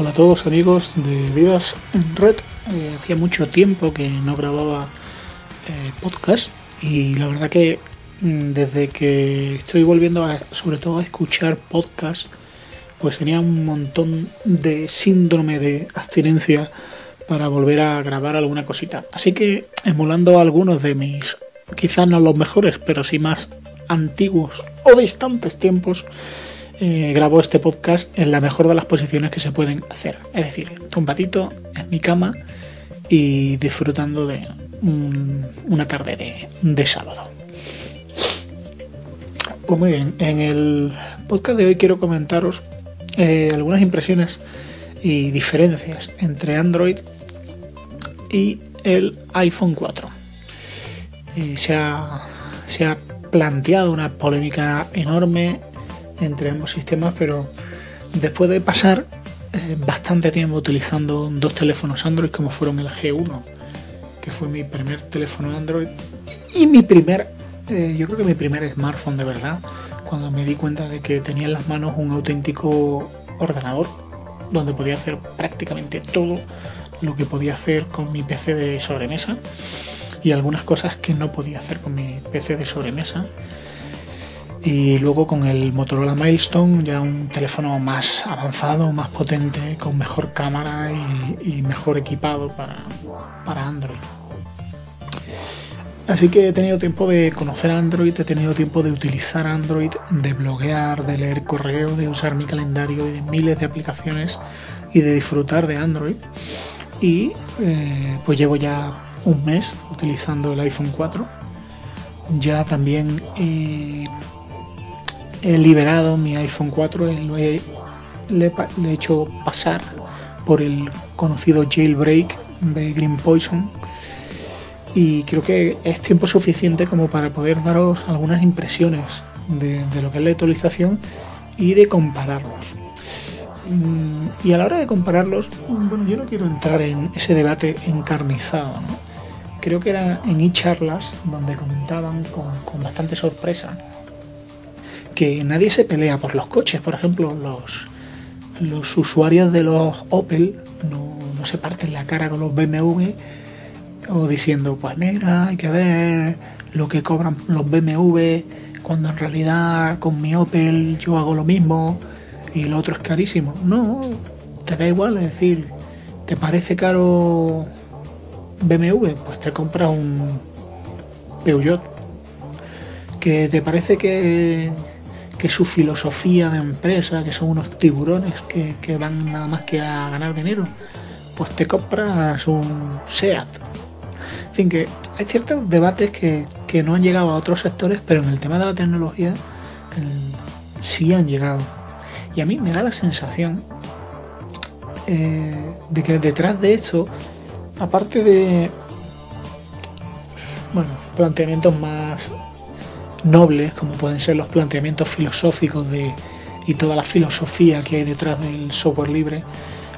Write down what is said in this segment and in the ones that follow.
Hola a todos amigos de Vidas en Red. Eh, hacía mucho tiempo que no grababa eh, podcast y la verdad que mm, desde que estoy volviendo a, sobre todo a escuchar podcast, pues tenía un montón de síndrome de abstinencia para volver a grabar alguna cosita. Así que emulando algunos de mis, quizás no los mejores, pero sí más antiguos o distantes tiempos, eh, grabo este podcast en la mejor de las posiciones que se pueden hacer. Es decir, tumbadito en mi cama y disfrutando de una tarde de, sábado. Pues muy bien, en el podcast de hoy quiero comentaros eh, algunas impresiones y diferencias entre Android y el iPhone 4. se, ha, se ha planteado una polémica enorme entre ambos sistemas, pero después de pasar eh, bastante tiempo utilizando dos teléfonos Android como fueron el G1, que fue mi primer teléfono Android, y mi primer, eh, yo creo que mi primer smartphone de verdad, cuando me di cuenta de que tenía en las manos un auténtico ordenador, donde podía hacer prácticamente todo lo que podía hacer con mi PC de sobremesa y algunas cosas que no podía hacer con mi PC de sobremesa y luego con el Motorola Milestone ya un teléfono más avanzado, más potente, con mejor cámara y, mejor equipado para, para, Android. Así que he tenido tiempo de conocer Android, he tenido tiempo de utilizar Android, de bloguear, de leer correo, de usar mi calendario y de miles de aplicaciones y de disfrutar de Android. Y eh, pues llevo ya un mes utilizando el iPhone 4. Ya también he liberado mi iPhone 4, lo he, le, he hecho pasar por el conocido jailbreak de Green Poison y creo que es tiempo suficiente como para poder daros algunas impresiones de, lo que es la actualización y de compararlos. Mm, y a la hora de compararlos, bueno, yo no quiero entrar en ese debate encarnizado, Creo que era en e-charlas donde comentaban con bastante sorpresa que nadie se pelea por los coches. Por ejemplo, los, los usuarios de los Opel no, se parten la cara con los BMW o diciendo, pues mira, hay que ver lo que cobran los BMW cuando en realidad con mi Opel yo hago lo mismo y lo otro es carísimo. No, te da igual, es decir, ¿te parece caro BMW? Pues te compras un Peugeot. ¿Que te parece que que su filosofía de empresa, que son unos tiburones que, van nada más que a ganar dinero, pues te compras un SEAT. En fin, que hay ciertos debates que, no han llegado a otros sectores, pero en el tema de la tecnología sí han llegado. Y a mí me da la sensación eh, de que detrás de esto, aparte de bueno, planteamientos más nobles, como pueden ser los planteamientos filosóficos de, y toda la filosofía que hay detrás del software libre,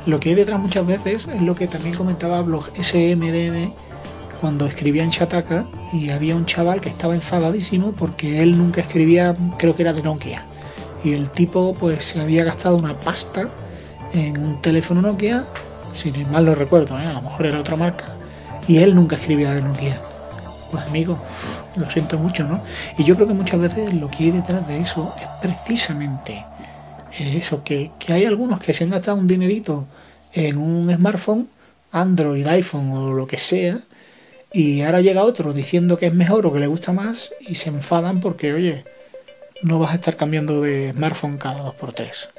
lo que hay detrás muchas veces es lo que también comentaba blog SMDM cuando escribía en Shataka y había un chaval que estaba enfadadísimo porque él nunca escribía, creo que era de Nokia. Y el tipo pues se había gastado una pasta en un teléfono Nokia, si mal no recuerdo, ¿eh? a lo mejor era otra marca, y él nunca escribía de Nokia. Pues amigo, lo siento mucho, ¿no? Y yo creo que muchas veces lo que hay detrás de eso es precisamente eso, que, hay algunos que se han gastado un dinerito en un smartphone, Android, iPhone o lo que sea, y ahora llega otro diciendo que es mejor o que le gusta más y se enfadan porque, oye, no vas a estar cambiando de smartphone cada dos por tres.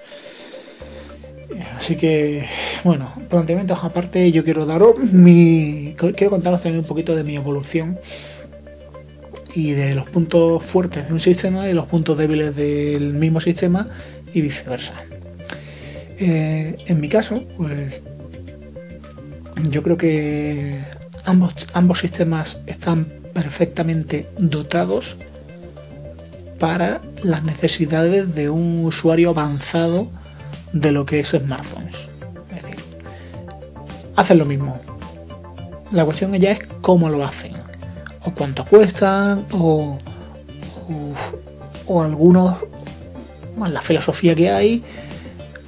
Así que, bueno, planteamientos aparte, yo quiero daros mi. Quiero contaros también un poquito de mi evolución y de los puntos fuertes de un sistema y los puntos débiles del mismo sistema y viceversa. Eh, en mi caso, pues yo creo que ambos, ambos sistemas están perfectamente dotados para las necesidades de un usuario avanzado de lo que es smartphones. Es decir, hacen lo mismo. La cuestión ya es cómo lo hacen, o cuánto cuestan, o, o, algunos, la filosofía que hay,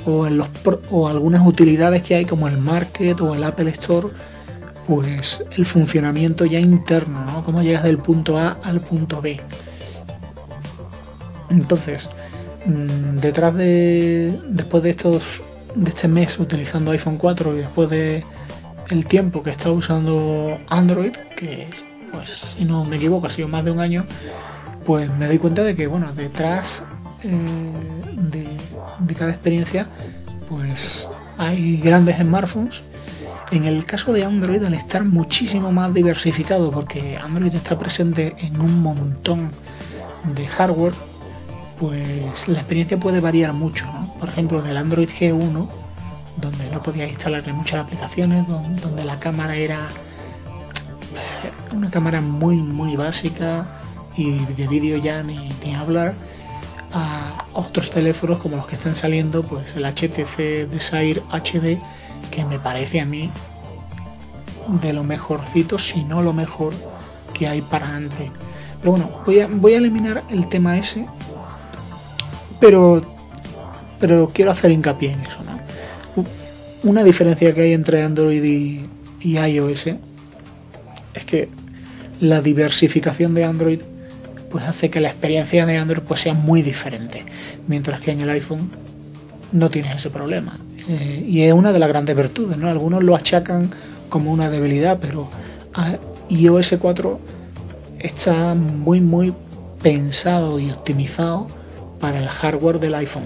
o, en los, o algunas utilidades que hay como el Market o el Apple Store, pues el funcionamiento ya interno, ¿no? Cómo llegas del punto A al punto B. Entonces, detrás de, después de estos, de este mes utilizando iPhone 4 y después de el tiempo que he estado usando Android, que pues si no me equivoco ha sido más de un año, pues me doy cuenta de que bueno, detrás eh, de, de cada experiencia, pues hay grandes smartphones. En el caso de Android, al estar muchísimo más diversificado, porque Android está presente en un montón de hardware, pues la experiencia puede variar mucho. Por ejemplo, en el Android G1, donde no podía instalarle muchas aplicaciones, donde la cámara era una cámara muy muy básica y de vídeo ya ni, ni hablar, a otros teléfonos como los que están saliendo, pues el HTC Desire HD, que me parece a mí de lo mejorcito, si no lo mejor que hay para Android. Pero bueno, voy a, voy a eliminar el tema ese, pero, pero quiero hacer hincapié en eso. ¿no? Una diferencia que hay entre Android y, iOS es que la diversificación de Android pues hace que la experiencia de Android pues sea muy diferente, mientras que en el iPhone no tienes ese problema. Eh, y es una de las grandes virtudes, ¿no? Algunos lo achacan como una debilidad, pero iOS 4 está muy muy pensado y optimizado para el hardware del iPhone.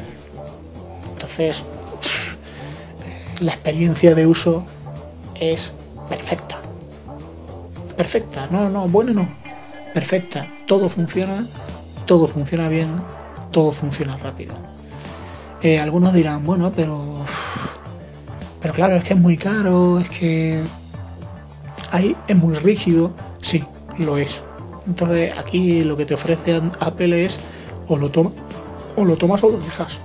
Entonces, la experiencia de uso es perfecta. Perfecta, no, no, bueno no, perfecta, todo funciona, todo funciona bien, todo funciona rápido. Eh, algunos dirán, bueno, pero. Pero claro, es que es muy caro, es que. Ahí es muy rígido. Sí, lo es. Entonces aquí lo que te ofrece Apple es o lo, toma, o lo tomas o lo dejas.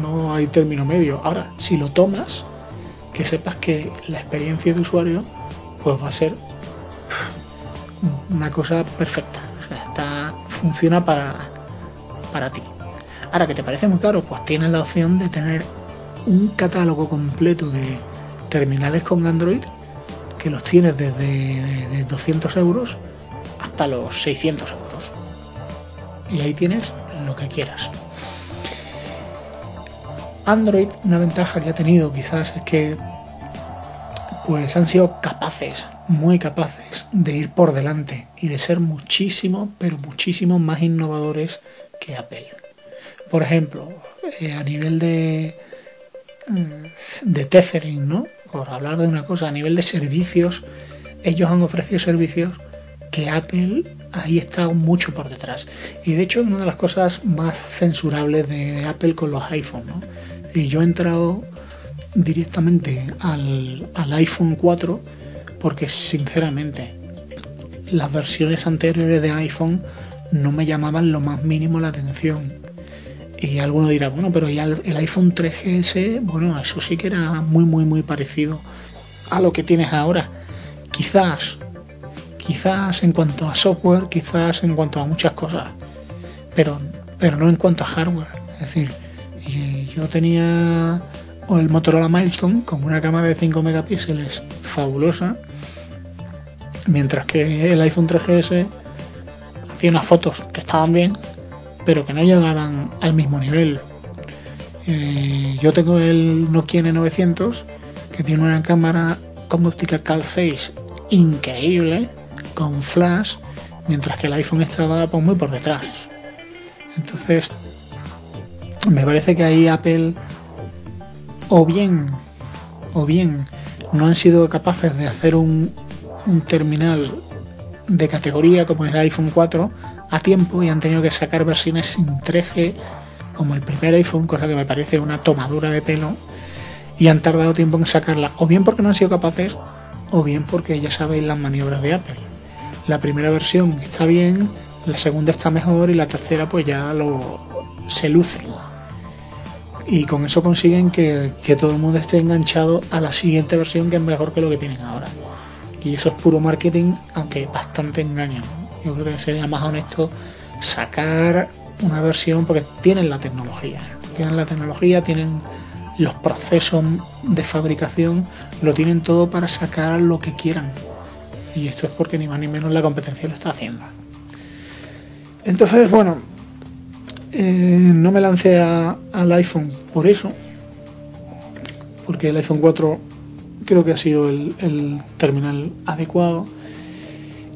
No hay término medio. Ahora, si lo tomas, que sepas que la experiencia de usuario pues va a ser una cosa perfecta. O sea, está, funciona para, para ti. Ahora que te parece muy caro, pues tienes la opción de tener un catálogo completo de terminales con Android que los tienes desde 200 euros hasta los 600 euros. Y ahí tienes que quieras. Android, una ventaja que ha tenido quizás es que pues han sido capaces muy capaces de ir por delante y de ser muchísimo, pero muchísimo más innovadores que Apple. Por ejemplo, eh, a nivel de, mm, de tethering, ¿no? Por hablar de una cosa, a nivel de servicios, ellos han ofrecido servicios que Apple ahí está mucho por detrás. Y de hecho, una de las cosas más censurables de, Apple con los iPhones, ¿no? Y yo he entrado directamente al, al iPhone 4 porque sinceramente las versiones anteriores de iPhone no me llamaban lo más mínimo la atención. Y alguno dirá, bueno, pero ya el, iPhone 3GS, bueno, eso sí que era muy, muy, muy parecido a lo que tienes ahora. Quizás, quizás en cuanto a software, quizás en cuanto a muchas cosas, pero, pero no en cuanto a hardware. Es decir, yo tenía el Motorola Milestone con una cámara de 5 megapíxeles fabulosa Mientras que el iPhone 3GS hacía unas fotos que estaban bien, pero que no llegaban al mismo nivel. Eh, yo tengo el Nokia N900 que tiene una cámara con óptica Cal-Face increíble, con flash, mientras que el iPhone estaba pues, muy por detrás. Entonces, me parece que ahí Apple o bien, o bien no han sido capaces de hacer un, un terminal de categoría como el iPhone 4 a tiempo y han tenido que sacar versiones sin 3G como el primer iPhone, cosa que me parece una tomadura de pelo y han tardado tiempo en sacarla, o bien porque no han sido capaces, o bien porque ya sabéis las maniobras de Apple. La primera versión está bien, la segunda está mejor y la tercera pues ya lo se luce. Y con eso consiguen que, todo el mundo esté enganchado a la siguiente versión que es mejor que lo que tienen ahora y eso es puro marketing, aunque bastante engaño. Yo creo que sería más honesto sacar una versión porque tienen la tecnología, tienen la tecnología, tienen los procesos de fabricación lo tienen todo para sacar lo que quieran. Y esto es porque ni más ni menos la competencia lo está haciendo. Entonces, bueno, eh, no me lancé al iPhone por eso, porque el iPhone 4 creo que ha sido el, terminal adecuado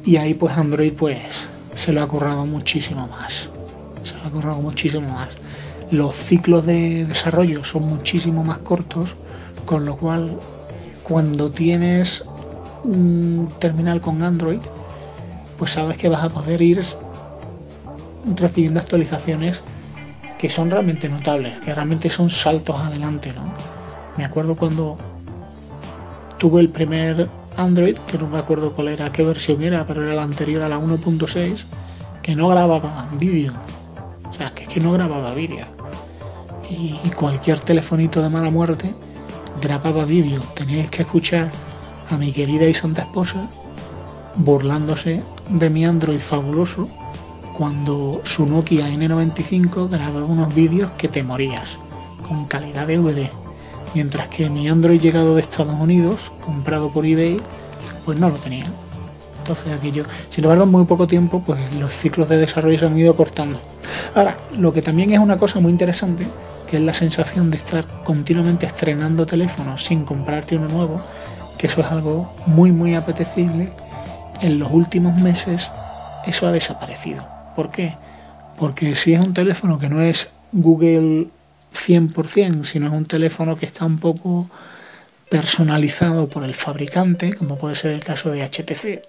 y ahí pues Android pues se lo ha currado muchísimo más, se lo ha currado muchísimo más. Los ciclos de desarrollo son muchísimo más cortos, con lo cual cuando tienes un terminal con Android, pues sabes que vas a poder ir recibiendo actualizaciones que son realmente notables, que realmente son saltos adelante, ¿no? Me acuerdo cuando tuve el primer Android, que no me acuerdo cuál era, qué versión era, pero era la anterior a la 1.6, que no grababa vídeo. O sea, que es que no grababa vídeo. Y cualquier telefonito de mala muerte grababa vídeo. Teníais que escuchar a mi querida y santa esposa burlándose de mi Android fabuloso cuando su Nokia N95 grababa unos vídeos que te morías, con calidad de DVD. Mientras que mi Android llegado de Estados Unidos, comprado por eBay, pues no lo tenía. Entonces aquello, sin embargo, en muy poco tiempo, pues los ciclos de desarrollo se han ido cortando. Ahora, lo que también es una cosa muy interesante, que es la sensación de estar continuamente estrenando teléfonos sin comprarte uno nuevo, que eso es algo muy muy apetecible, en los últimos meses eso ha desaparecido. ¿Por qué? Porque si es un teléfono que no es Google 100%, sino es un teléfono que está un poco personalizado por el fabricante, como puede ser el caso de HTC,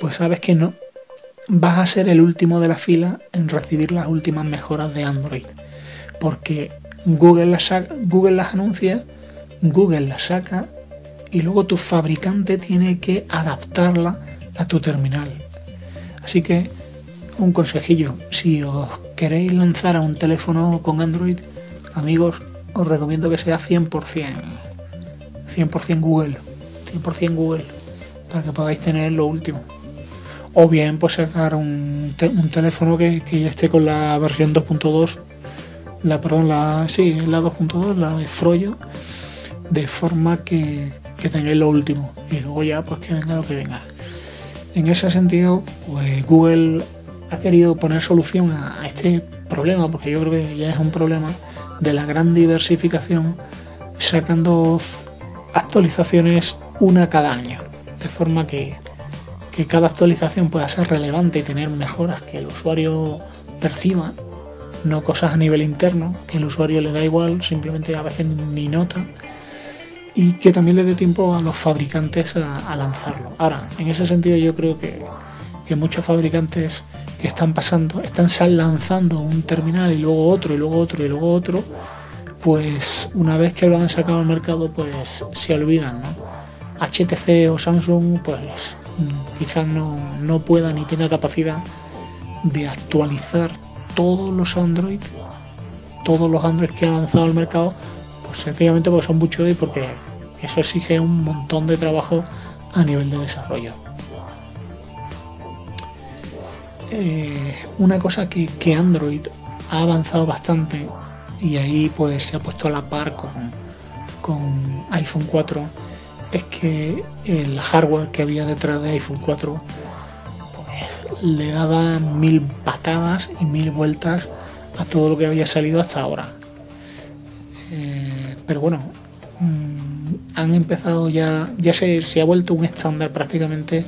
pues sabes que no vas a ser el último de la fila en recibir las últimas mejoras de Android, porque Google las, Google las anuncia, Google las saca y luego tu fabricante tiene que adaptarla a tu terminal. Así que un consejillo, si os queréis lanzar a un teléfono con Android, amigos, os recomiendo que sea 100%, 100% Google, 100% Google, para que podáis tener lo último. O bien, pues sacar un, teléfono que, ya esté con la versión 2.2, la, perdón, la, sí, la 2.2, la de Froyo, de forma que, que tengáis lo último. Y luego ya, pues que venga lo que venga. En ese sentido, pues Google ha querido poner solución a, este problema, porque yo creo que ya es un problema de la gran diversificación, sacando actualizaciones una cada año, de forma que, que cada actualización pueda ser relevante y tener mejoras que el usuario perciba, no cosas a nivel interno, que el usuario le da igual, simplemente a veces ni nota, y que también le dé tiempo a los fabricantes a, lanzarlo. Ahora, en ese sentido yo creo que, que muchos fabricantes que están pasando, están lanzando un terminal y luego otro y luego otro y luego otro, pues una vez que lo han sacado al mercado, pues se olvidan, HTC o Samsung, pues quizás no, no pueda ni tenga capacidad de actualizar todos los Android, todos los Android que ha lanzado al mercado, sencillamente porque son muchos y porque eso exige un montón de trabajo a nivel de desarrollo. Eh, una cosa que, Android ha avanzado bastante y ahí pues se ha puesto a la par con, con iPhone 4 es que el hardware que había detrás de iPhone 4 pues, le daba mil patadas y mil vueltas a todo lo que había salido hasta ahora. Pero bueno, mm, han empezado ya, ya se, se ha vuelto un estándar prácticamente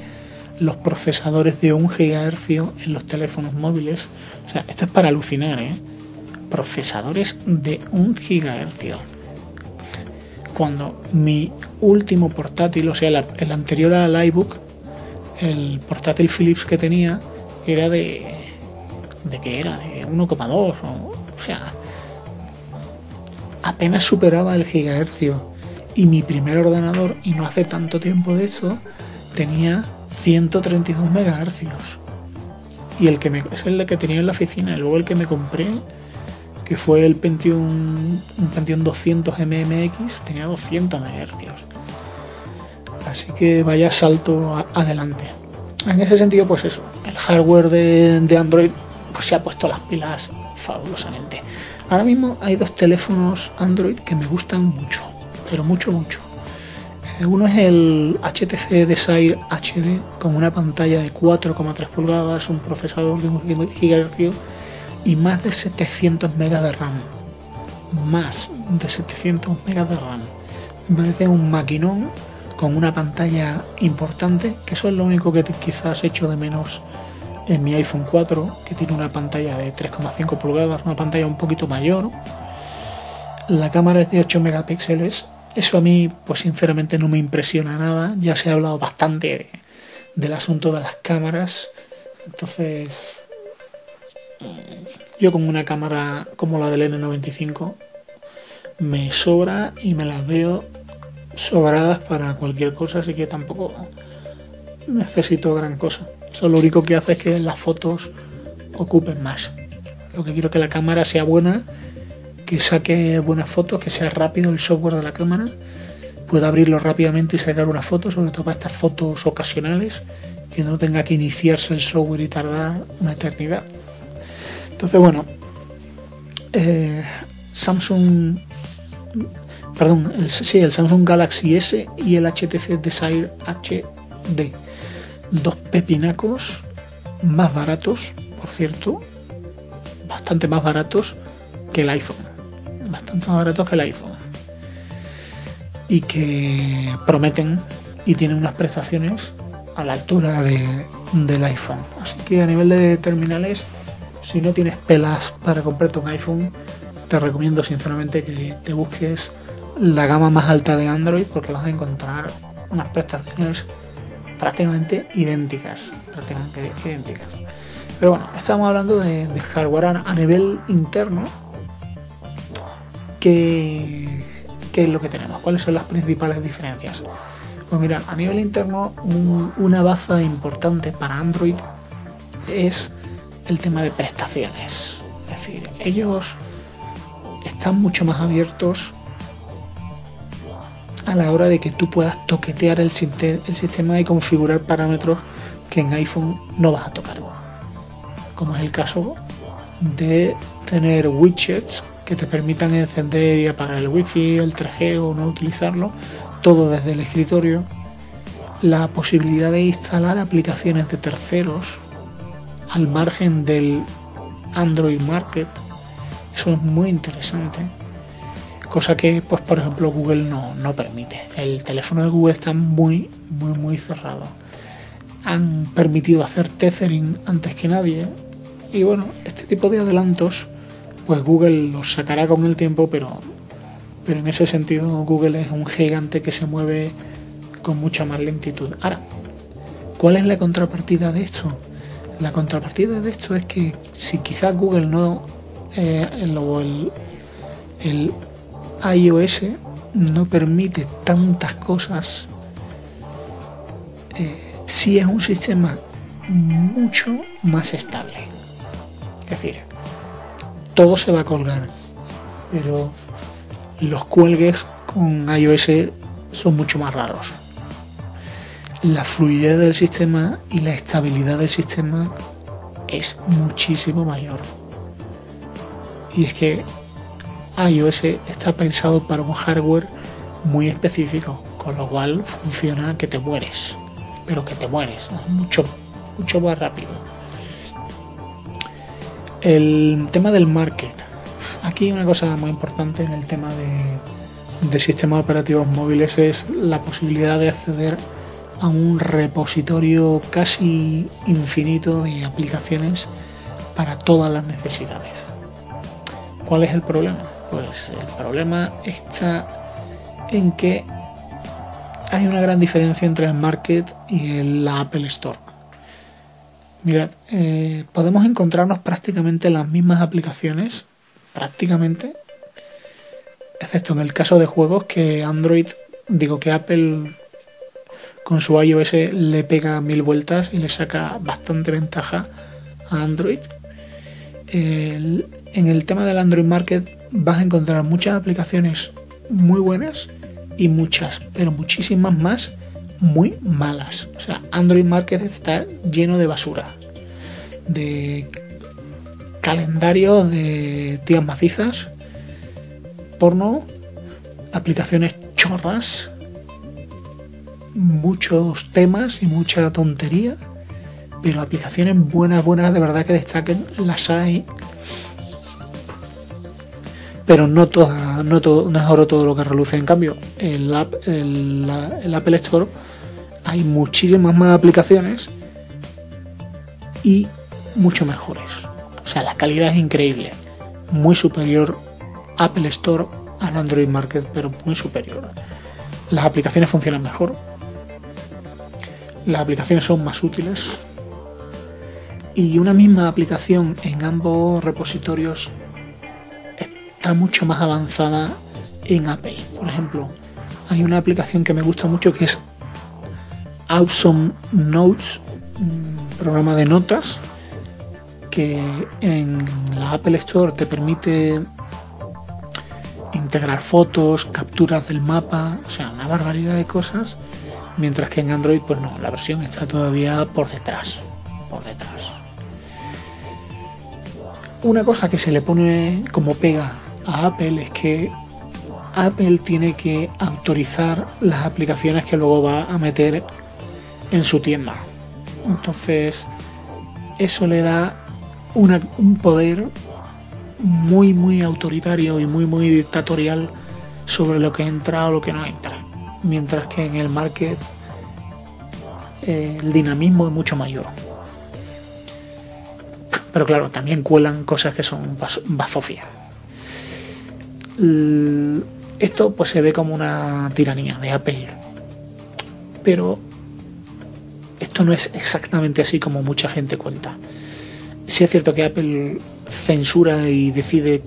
los procesadores de 1 GHz en los teléfonos móviles. O sea, esto es para alucinar, ¿eh? Procesadores de 1 GHz. Cuando mi último portátil, o sea, el anterior al iBook, el portátil Philips que tenía, era de. ¿De qué era? De 1,2. O, o sea, apenas superaba el gigahercio. Y mi primer ordenador, y no hace tanto tiempo de eso, tenía 132 MHz. Y el que me, es el que tenía en la oficina. Y luego el que me compré, que fue el Pentium, un Pentium 200 MMX, tenía 200 MHz. Así que vaya salto adelante. En ese sentido, pues eso, el hardware de, Android pues se ha puesto las pilas fabulosamente. Ahora mismo hay dos teléfonos Android que me gustan mucho, pero mucho, mucho. Eh, uno es el HTC Desire HD con una pantalla de 4,3 pulgadas, un procesador de 1 GHz y más de 700 MB de RAM. Más de 700 MB de RAM. Me parece un maquinón con una pantalla importante, que eso es lo único que quizás echo de menos en mi iPhone 4, que tiene una pantalla de 3,5 pulgadas, una pantalla un poquito mayor. La cámara es de 8 megapíxeles. Eso a mí, pues sinceramente no me impresiona nada. Ya se ha hablado bastante del asunto de las cámaras. Entonces, yo con una cámara como la del N95 me sobra y me las veo sobradas para cualquier cosa, así que tampoco necesito gran cosa. Eso lo único que hace es que las fotos ocupen más. Lo que quiero es que la cámara sea buena, que saque buenas fotos, que sea rápido el software de la cámara, pueda abrirlo rápidamente y sacar una foto, sobre todo para estas fotos ocasionales, que no tenga que iniciarse el software y tardar una eternidad. Entonces, bueno, eh, Samsung, perdón, sí, el Samsung Galaxy S y el HTC Desire HD dos pepinacos más baratos, por cierto, bastante más baratos que el iPhone. Bastante más baratos que el iPhone. Y que prometen y tienen unas prestaciones a la altura del iPhone. Así que a nivel de terminales, si no tienes pelas para comprarte un iPhone, te recomiendo sinceramente que te busques la gama más alta de Android porque vas a encontrar unas prestaciones prácticamente idénticas, prácticamente idénticas. Pero bueno, estamos hablando de, hardware a, nivel interno. ¿qué, ¿Qué es lo que tenemos? ¿Cuáles son las principales diferencias? Pues mira, a nivel interno, una baza importante para Android es el tema de prestaciones. Es decir, ellos están mucho más abiertos a la hora de que tú puedas toquetear el, sistema y configurar parámetros que en iPhone no vas a tocar. Como es el caso de tener widgets que te permitan encender y apagar el wifi, el 3G o no utilizarlo, todo desde el escritorio. La posibilidad de instalar aplicaciones de terceros al margen del Android Market, eso es muy interesante cosa que pues por ejemplo Google no, permite. El teléfono de Google está muy, muy, muy cerrado. Han permitido hacer tethering antes que nadie. Y bueno, este tipo de adelantos, pues Google los sacará con el tiempo, pero, pero en ese sentido Google es un gigante que se mueve con mucha más lentitud. Ahora, ¿cuál es la contrapartida de esto? La contrapartida de esto es que si quizás Google no eh, el, el iOS no permite tantas cosas, eh, si es un sistema mucho más estable. Es decir, todo se va a colgar, pero los cuelgues con iOS son mucho más raros. La fluidez del sistema y la estabilidad del sistema es muchísimo mayor. Y es que iOS está pensado para un hardware muy específico, con lo cual funciona que te mueres, pero que te mueres, mucho, mucho más rápido. El tema del market. Aquí una cosa muy importante en el tema de, de sistemas operativos móviles es la posibilidad de acceder a un repositorio casi infinito de aplicaciones para todas las necesidades. ¿Cuál es el problema? Pues el problema está en que hay una gran diferencia entre el Market y la Apple Store. Mirad, eh, podemos encontrarnos prácticamente las mismas aplicaciones, prácticamente, excepto en el caso de juegos que Android, digo que Apple con su iOS le pega mil vueltas y le saca bastante ventaja a Android. en el tema del Android Market vas a encontrar muchas aplicaciones muy buenas y muchas, pero muchísimas más muy malas. O sea, Android Market está lleno de basura, de calendarios de tías macizas, porno, aplicaciones chorras, muchos temas y mucha tontería, pero aplicaciones buenas, buenas, de verdad que destaquen, las hay. Pero no todas, no, todo, no es oro todo lo que reluce. En cambio, el, el Apple Store hay muchísimas más aplicaciones y mucho mejores. O sea, la calidad es increíble. Muy superior Apple Store al Android Market, pero muy superior. Las aplicaciones funcionan mejor. Las aplicaciones son más útiles. Y una misma aplicación en ambos repositorios está mucho más avanzada en Apple. Por ejemplo, hay una aplicación que me gusta mucho que es Awesome Notes, programa de notas que en la Apple Store te permite integrar fotos, capturas del mapa, o sea, una barbaridad de cosas, mientras que en Android pues no, la versión está todavía por detrás, por detrás. Una cosa que se le pone como pega a Apple es que Apple tiene que autorizar las aplicaciones que luego va a meter en su tienda. Entonces, eso le da un poder muy, muy autoritario y muy, muy dictatorial sobre lo que entra o lo que no entra. Mientras que en el market eh, el dinamismo es mucho mayor. Pero claro, también cuelan cosas que son bazofias. Esto pues se ve como una tiranía de Apple. Pero esto no es exactamente así como mucha gente cuenta. Si es cierto que Apple censura y decide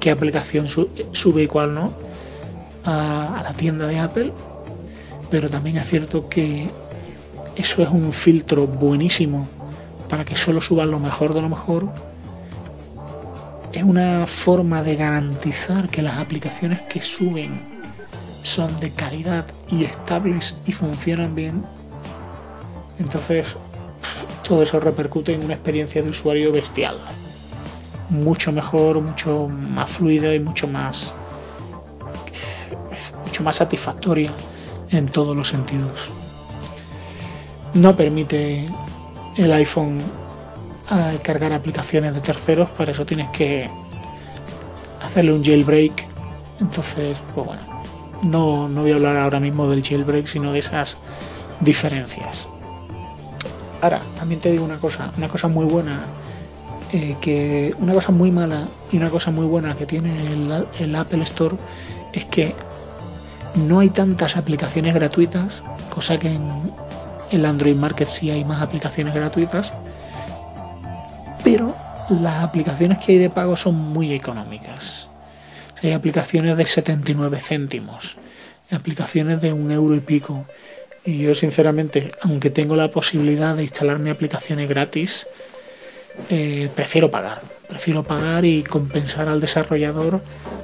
qué aplicación sube y cuál no a, la tienda de Apple, pero también es cierto que eso es un filtro buenísimo para que solo suban lo mejor de lo mejor. Es una forma de garantizar que las aplicaciones que suben son de calidad y estables y funcionan bien. Entonces, todo eso repercute en una experiencia de usuario bestial mucho mejor, mucho más fluida y mucho más mucho más satisfactoria en todos los sentidos. No permite el iPhone eh, cargar aplicaciones de terceros, para eso tienes que hacerle un jailbreak. Entonces, pues bueno, no, no voy a hablar ahora mismo del jailbreak, sino de esas diferencias. Ahora, también te digo una cosa, una cosa muy buena eh, que una cosa muy mala y una cosa muy buena que tiene el, Apple Store es que no hay tantas aplicaciones gratuitas, cosa que en el Android Market sí hay más aplicaciones gratuitas, pero las aplicaciones que hay de pago son muy económicas. hay aplicaciones de 79 céntimos, aplicaciones de un euro y pico. Y yo sinceramente, aunque tengo la posibilidad de instalarme aplicaciones gratis, eh, prefiero pagar. Prefiero pagar y compensar al desarrollador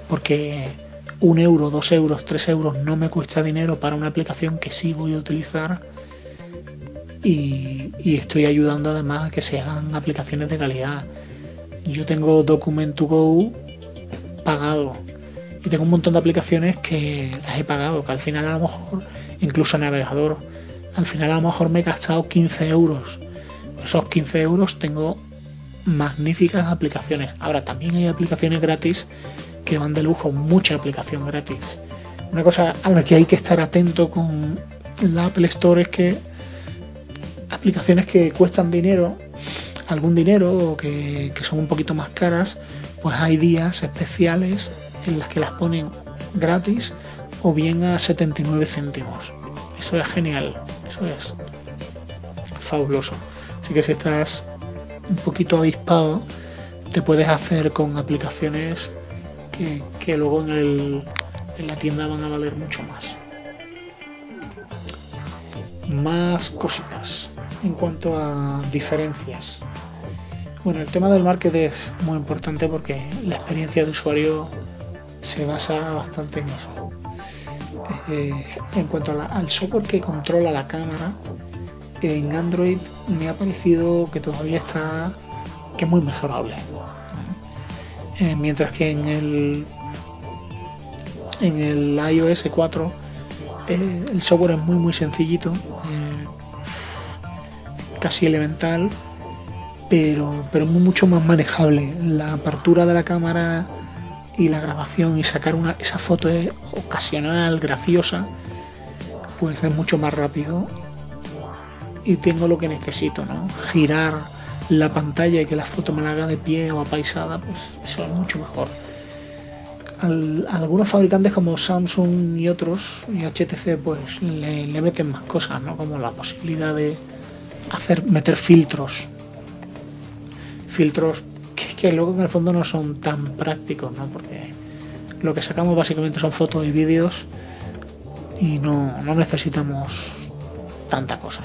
porque un euro, dos euros, tres euros no me cuesta dinero para una aplicación que sí voy a utilizar y, estoy ayudando además a que se hagan aplicaciones de calidad. Yo tengo Document2Go pagado y tengo un montón de aplicaciones que las he pagado, que al final a lo mejor, incluso navegador, al final a lo mejor me he gastado 15 euros. esos 15 euros tengo magníficas aplicaciones. Ahora también hay aplicaciones gratis que van de lujo, mucha aplicación gratis. Una cosa a la que hay que estar atento con la Apple Store es que aplicaciones que cuestan dinero, algún dinero o que, que son un poquito más caras, pues hay días especiales en las que las ponen gratis o bien a 79 céntimos. Eso es genial, eso es fabuloso. Así que si estás un poquito avispado, te puedes hacer con aplicaciones que, luego en, en la tienda van a valer mucho más. Más cositas en cuanto a diferencias. Bueno, el tema del market es muy importante porque la experiencia de usuario se basa bastante en eso. Eh, en cuanto al software que controla la cámara, en Android me ha parecido que todavía está que es muy mejorable Eh, mientras que en el en el iOS 4 eh, el software es muy muy sencillito, casi elemental, pero, pero mucho más manejable. La apertura de la cámara y la grabación y sacar una, esa foto ocasional, graciosa, pues es mucho más rápido y tengo lo que necesito, ¿no? Girar la pantalla y que la foto me la haga de pie o apaisada, pues eso es mucho mejor. algunos fabricantes como Samsung y otros y HTC pues le, meten más cosas, ¿no? Como la posibilidad de hacer meter filtros. Filtros que, que luego en el fondo no son tan prácticos, ¿no? Porque lo que sacamos básicamente son fotos y vídeos y no, no necesitamos tanta cosa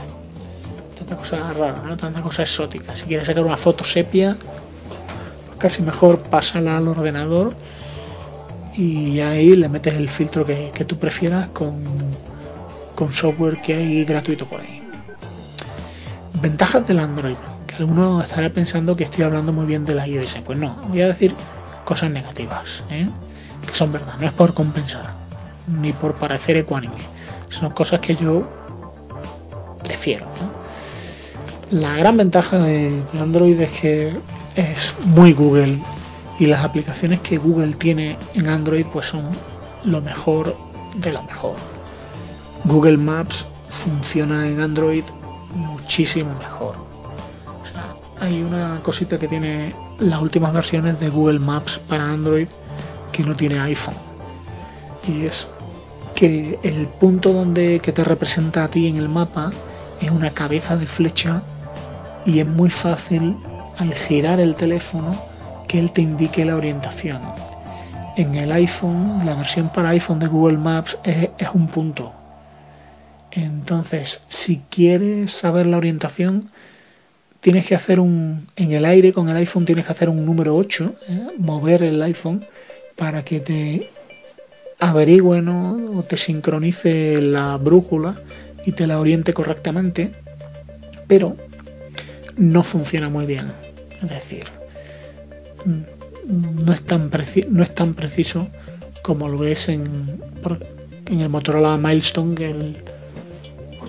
tanta cosa rara, ¿no? tanta cosa exótica. Si quieres sacar una foto sepia, pues casi mejor pásala al ordenador y ahí le metes el filtro que, tú prefieras con, con software que hay gratuito por ahí. Ventajas del Android. Que alguno estará pensando que estoy hablando muy bien de la iOS. Pues no, voy a decir cosas negativas, ¿eh? que son verdad, no es por compensar, ni por parecer ecuánime. Son cosas que yo prefiero. La gran ventaja de Android es que es muy Google y las aplicaciones que Google tiene en Android pues son lo mejor de lo mejor. Google Maps funciona en Android muchísimo mejor. hay una cosita que tiene las últimas versiones de Google Maps para Android que no tiene iPhone. Y es que el punto donde que te representa a ti en el mapa es una cabeza de flecha y es muy fácil al girar el teléfono que él te indique la orientación. En el iPhone, la versión para iPhone de Google Maps es, un punto. Entonces, si quieres saber la orientación, tienes que hacer un. En el aire con el iPhone tienes que hacer un número 8, ¿eh? mover el iPhone para que te averigüe o te sincronice la brújula y te la oriente correctamente. Pero no funciona muy bien. Es decir, no es tan, no es tan preciso como lo es en, en el Motorola Milestone que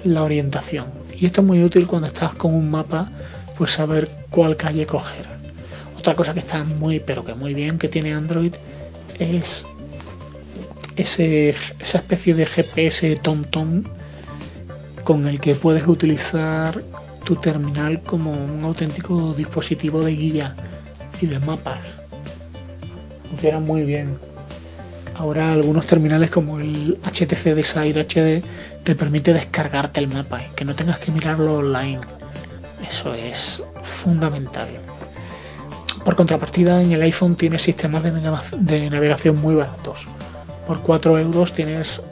la orientación. Y esto es muy útil cuando estás con un mapa, pues saber cuál calle coger. Otra cosa que está muy, pero que muy bien que tiene Android es ese, esa especie de GPS TomTom con el que puedes utilizar tu terminal como un auténtico dispositivo de guía y de mapas. Funciona muy bien. Ahora algunos terminales como el HTC Desire HD te permite descargarte el mapa y que no tengas que mirarlo online. Eso es fundamental. Por contrapartida, en el iPhone tienes sistemas de, de navegación muy baratos. Por 4 euros tienes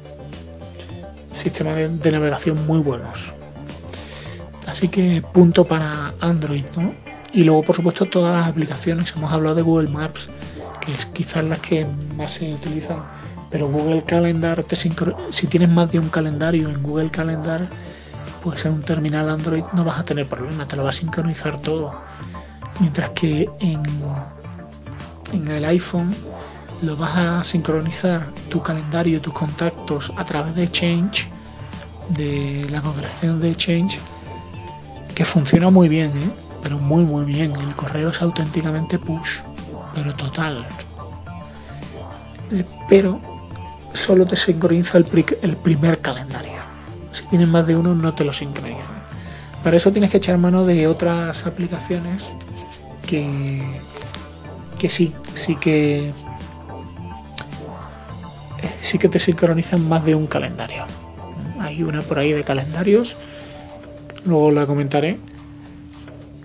sistemas de navegación muy buenos. Así que punto para Android, ¿no? Y luego, por supuesto, todas las aplicaciones. Hemos hablado de Google Maps, que es quizás las que más se utilizan. Pero Google Calendar, te si tienes más de un calendario en Google Calendar, pues en un terminal Android no vas a tener problema, te lo va a sincronizar todo. Mientras que en, en el iPhone lo vas a sincronizar tu calendario, tus contactos a través de Change, de la configuración de Change que funciona muy bien, ¿eh? pero muy muy bien. El correo es auténticamente push, pero total. Pero solo te sincroniza el, el primer calendario. Si tienes más de uno no te lo sincroniza. Para eso tienes que echar mano de otras aplicaciones que, que sí, sí que sí que te sincronizan más de un calendario. Hay una por ahí de calendarios luego la comentaré,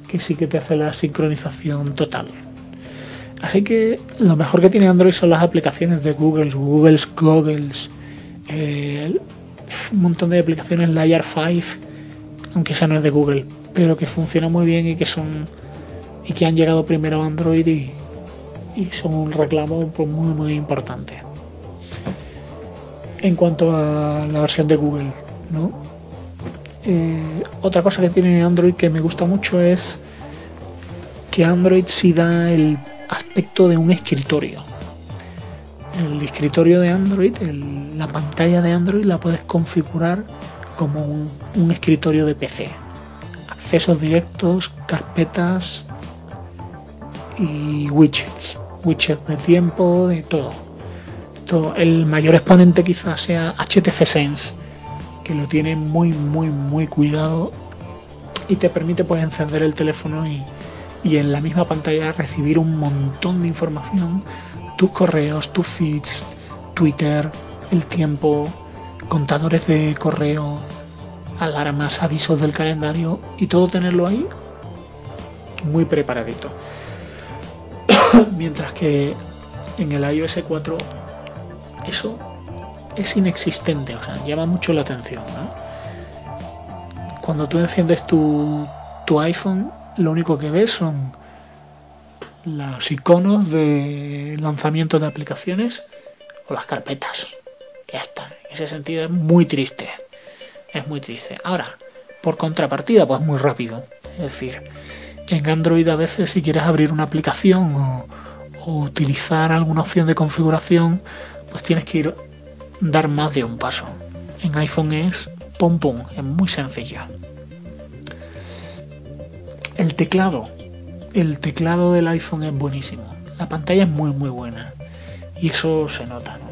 que sí que te hace la sincronización total. Así que lo mejor que tiene Android son las aplicaciones de Google, Google's Goggles, eh, un montón de aplicaciones Layer 5, aunque esa no es de Google, pero que funciona muy bien y que son y que han llegado primero a Android y, son un reclamo pues, muy muy importante. En cuanto a la versión de Google, ¿no? Eh, otra cosa que tiene Android que me gusta mucho es que Android sí da el aspecto de un escritorio. El escritorio de Android, la pantalla de Android la puedes configurar como un, escritorio de PC. Accesos directos, carpetas y widgets. Widgets de tiempo, de todo. El mayor exponente quizás sea HTC Sense, que lo tiene muy, muy, muy cuidado y te permite pues encender el teléfono y, y en la misma pantalla recibir un montón de información, tus correos, tus feeds, Twitter, el tiempo, contadores de correo, alarmas, avisos del calendario y todo tenerlo ahí muy preparadito. Mientras que en el iOS 4 eso es inexistente, o sea, llama mucho la atención. Cuando tú enciendes tu, tu iPhone, lo único que ves son los iconos de lanzamiento de aplicaciones o las carpetas. Ya está. En ese sentido es muy triste. Es muy triste. Ahora, por contrapartida, pues muy rápido. Es decir, en Android a veces si quieres abrir una aplicación o, utilizar alguna opción de configuración, pues tienes que ir dar más de un paso. En iPhone es pum pum, es muy sencillo. El teclado. El teclado del iPhone es buenísimo. La pantalla es muy muy buena. Y eso se nota, ¿no?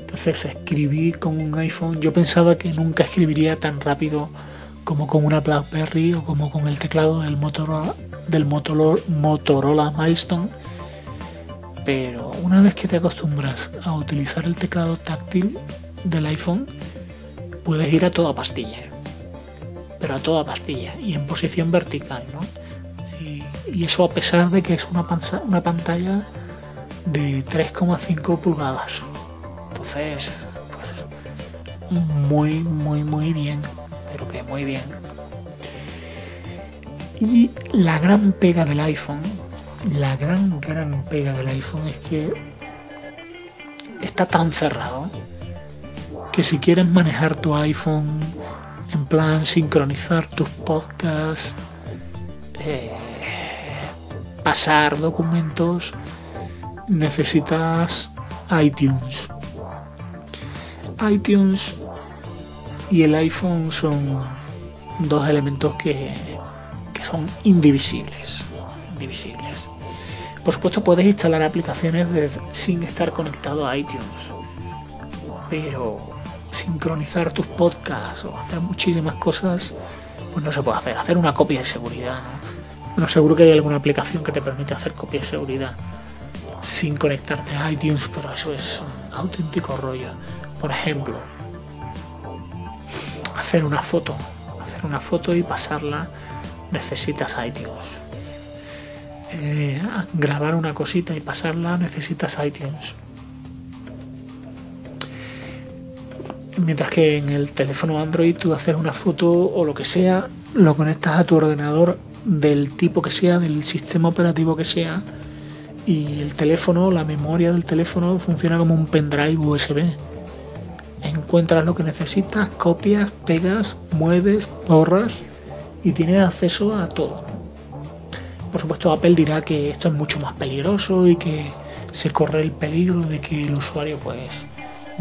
Entonces, escribir con un iPhone, yo pensaba que nunca escribiría tan rápido como con una BlackBerry o como con el teclado del Motorola, del Motorola, Milestone. Pero una vez que te acostumbras a utilizar el teclado táctil del iPhone, puedes ir a toda pastilla. Pero a toda pastilla y en posición vertical, ¿no? Y, eso a pesar de que es una, pantalla de 3,5 pulgadas. Entonces, pues, muy, muy, muy bien. Pero que muy bien. Y la gran pega del iPhone, la gran, gran pega del iPhone es que está tan cerrado que si quieres manejar tu iPhone en plan sincronizar tus podcasts, pasar documentos, necesitas iTunes iTunes y el iPhone son dos elementos que, son indivisibles. Indivisibles. Por supuesto puedes instalar aplicaciones sin estar conectado a iTunes. Pero sincronizar tus podcasts o hacer muchísimas cosas, pues no se puede hacer. Hacer una copia de seguridad. Seguro que hay alguna aplicación que te permite hacer copia de seguridad sin conectarte a iTunes, pero eso es un auténtico rollo. Por ejemplo, hacer una foto, hacer una foto y pasarla necesitas iTunes. Eh, grabar una cosita y pasarla necesitas iTunes. Mientras que en el teléfono Android tú haces una foto o lo que sea, lo conectas a tu ordenador del tipo que sea, del sistema operativo que sea, y el teléfono, la memoria del teléfono funciona como un pendrive USB encuentras lo que necesitas, copias, pegas, mueves, borras y tienes acceso a todo. Por supuesto, Apple dirá que esto es mucho más peligroso y que se corre el peligro de que el usuario pues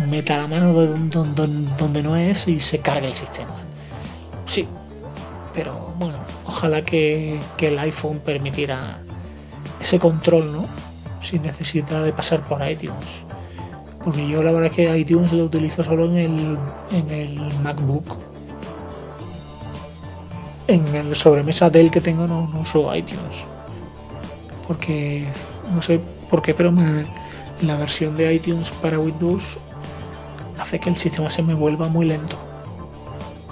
meta la mano donde, no es y se cargue el sistema. Sí, pero bueno, ojalá que, el iPhone permitiera ese control, ¿no? Sin necesidad de pasar por iTunes porque yo la verdad es que iTunes lo utilizo solo en el, en el MacBook. En el sobremesa Dell que tengo no, uso iTunes. Porque no sé por qué, pero la versión de iTunes para Windows hace que el sistema se me vuelva muy lento.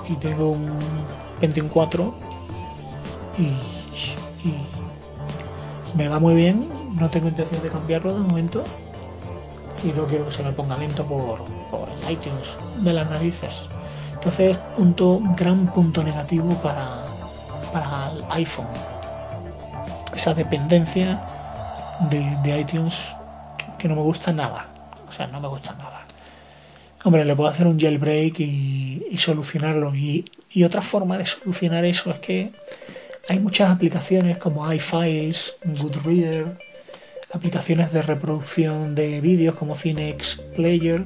Y tengo un 24 y, y me va muy bien. No tengo intención de cambiarlo de momento y no quiero que se me ponga lento por, el iTunes de las narices. Entonces, punto, gran punto negativo para, para el iPhone. Esa dependencia de, iTunes que no me gusta nada. O sea, no me gusta nada. Hombre, le puedo hacer un jailbreak y, solucionarlo. Y, y, otra forma de solucionar eso es que hay muchas aplicaciones como iFiles, Goodreader, aplicaciones de reproducción de vídeos como Cinex Player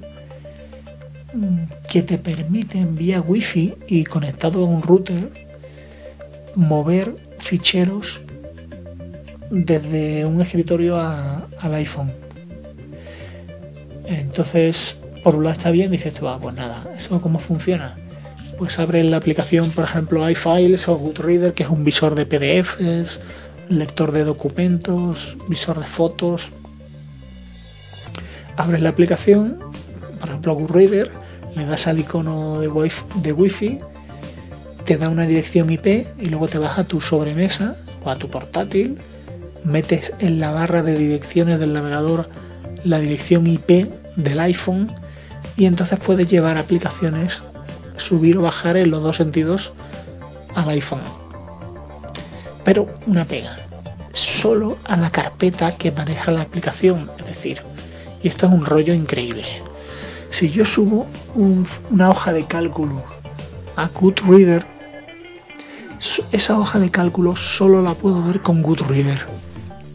mm, que te permiten vía wifi y conectado a un router mover ficheros desde un escritorio al iPhone. Entonces, por un lado está bien, dices tú, ah, pues nada, ¿eso cómo funciona? Pues abres la aplicación, por ejemplo, iFiles o Goodreader, que es un visor de PDFs, lector de documentos, visor de fotos. Abres la aplicación, por ejemplo Goodreader, le das al icono de wifi, de wifi, te da una dirección IP y luego te vas a tu sobremesa o a tu portátil, metes en la barra de direcciones del navegador la dirección IP del iPhone y entonces puedes llevar aplicaciones, subir o bajar en los dos sentidos al iPhone pero una pega, solo a la carpeta que maneja la aplicación, es decir, y esto es un rollo increíble. Si yo subo una hoja de cálculo a Goodreader, esa hoja de cálculo solo la puedo ver con Goodreader.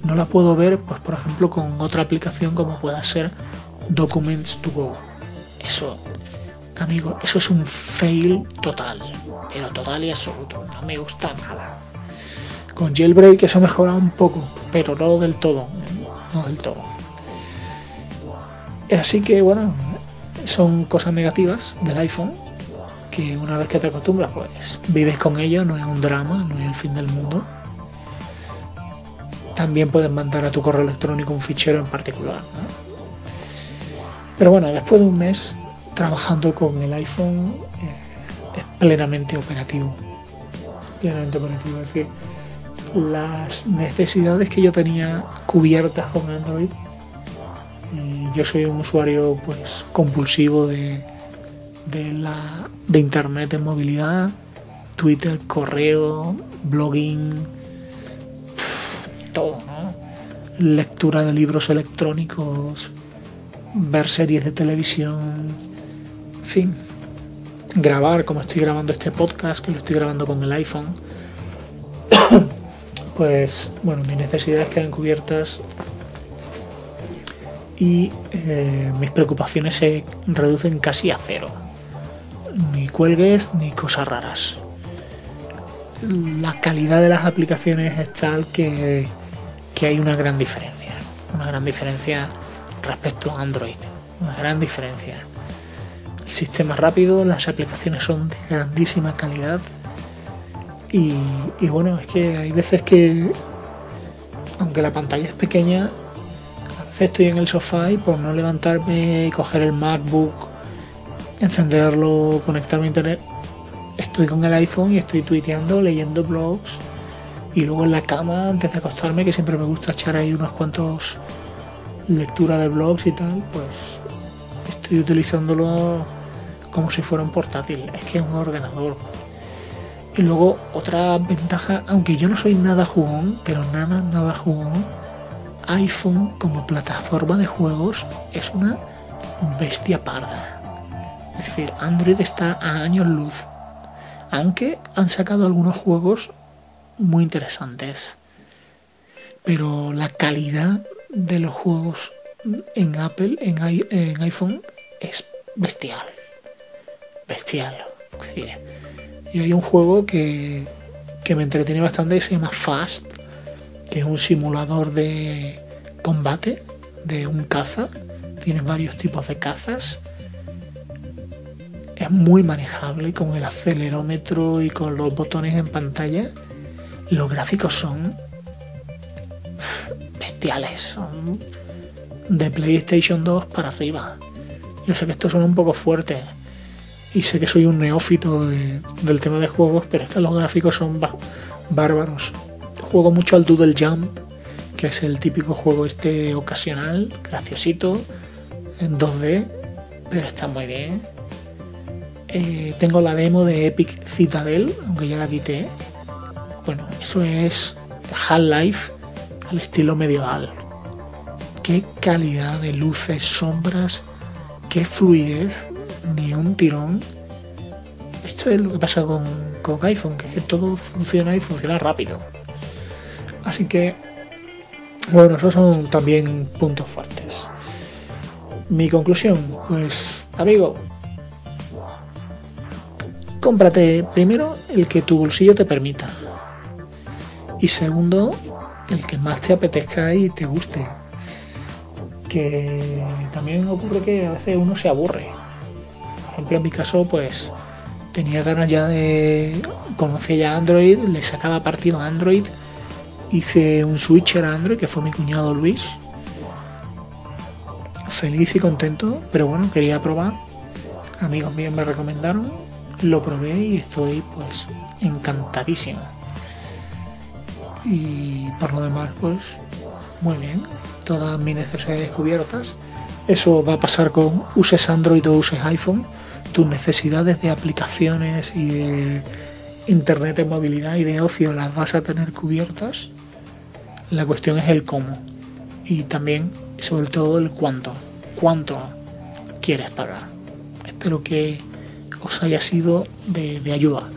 No la puedo ver, pues por ejemplo, con otra aplicación como pueda ser Documents to Go. Eso, amigo, eso es un fail total, pero total y absoluto. No me gusta nada. Con Jailbreak eso mejora un poco, pero no del todo. No del todo. Así que bueno, son cosas negativas del iPhone que una vez que te acostumbras, pues vives con ello, no es un drama, no es el fin del mundo. También puedes mandar a tu correo electrónico un fichero en particular. Pero bueno, después de un mes trabajando con el iPhone eh, es plenamente operativo. Plenamente operativo. Es decir, las necesidades que yo tenía cubiertas con Android. Y yo soy un usuario pues compulsivo de, de, la, de internet en movilidad, Twitter, correo, blogging, todo, Lectura de libros electrónicos, ver series de televisión, en fin, grabar como estoy grabando este podcast, que lo estoy grabando con el iPhone pues bueno, mis necesidades quedan cubiertas y eh, mis preocupaciones se reducen casi a cero. Ni cuelgues ni cosas raras. La calidad de las aplicaciones es tal que, que hay una gran diferencia. Una gran diferencia respecto a Android. Una gran diferencia. El sistema rápido, las aplicaciones son de grandísima calidad y, bueno, es que hay veces que, aunque la pantalla es pequeña, a veces estoy en el sofá y por no levantarme coger el MacBook, encenderlo, conectarme a internet, estoy con el iPhone y estoy tuiteando, leyendo blogs y luego en la cama antes de acostarme, que siempre me gusta echar ahí unos cuantos lecturas de blogs y tal, pues estoy utilizándolo como si fuera un portátil, es que es un ordenador y luego otra ventaja, aunque yo no soy nada jugón, pero nada, nada jugón, iPhone como plataforma de juegos es una bestia parda. Es decir, Android está a años luz. Aunque han sacado algunos juegos muy interesantes. Pero la calidad de los juegos en Apple, en, iPhone, es bestial. Bestial. Sí. Y hay un juego que, me entretiene bastante que se llama Fast, que es un simulador de combate de un caza. Tiene varios tipos de cazas. Es muy manejable con el acelerómetro y con los botones en pantalla. Los gráficos son de PlayStation 2 para arriba. Yo sé que esto suena un poco fuerte, y sé que soy un neófito del tema de juegos, pero es que los gráficos son bárbaros. Juego mucho al Doodle Jump, que es el típico juego este ocasional, graciosito, en 2D, pero está muy bien. Eh, tengo la demo de Epic Citadel, aunque ya la quité. Bueno, eso es Half-Life al estilo medieval. Qué calidad de luces, sombras, qué fluidez ni un tirón. Esto es lo que pasa con, con iPhone, que, que todo funciona y funciona rápido. Así que Bueno, esos son también puntos fuertes. Mi conclusión, pues, amigo, cómprate primero el que tu bolsillo te permita. Y segundo, el que más te apetezca y te guste. Que también ocurre que a veces uno se aburre. Por ejemplo, en mi caso, pues tenía ganas ya de. Conocía ya Android, le sacaba partido a Android. Hice un switcher a Android, que fue mi cuñado Luis. Feliz y contento, pero bueno, quería probar. Amigos míos me recomendaron, lo probé y estoy pues encantadísimo. Y por lo demás, pues muy bien, todas mis necesidades cubiertas. Eso va a pasar con uses Android o uses iPhone. Tus necesidades de aplicaciones y de internet de movilidad y de ocio las vas a tener cubiertas. La cuestión es el cómo. Y también, sobre todo, el cuánto. ¿Cuánto quieres pagar? Espero que os haya sido de, de ayuda.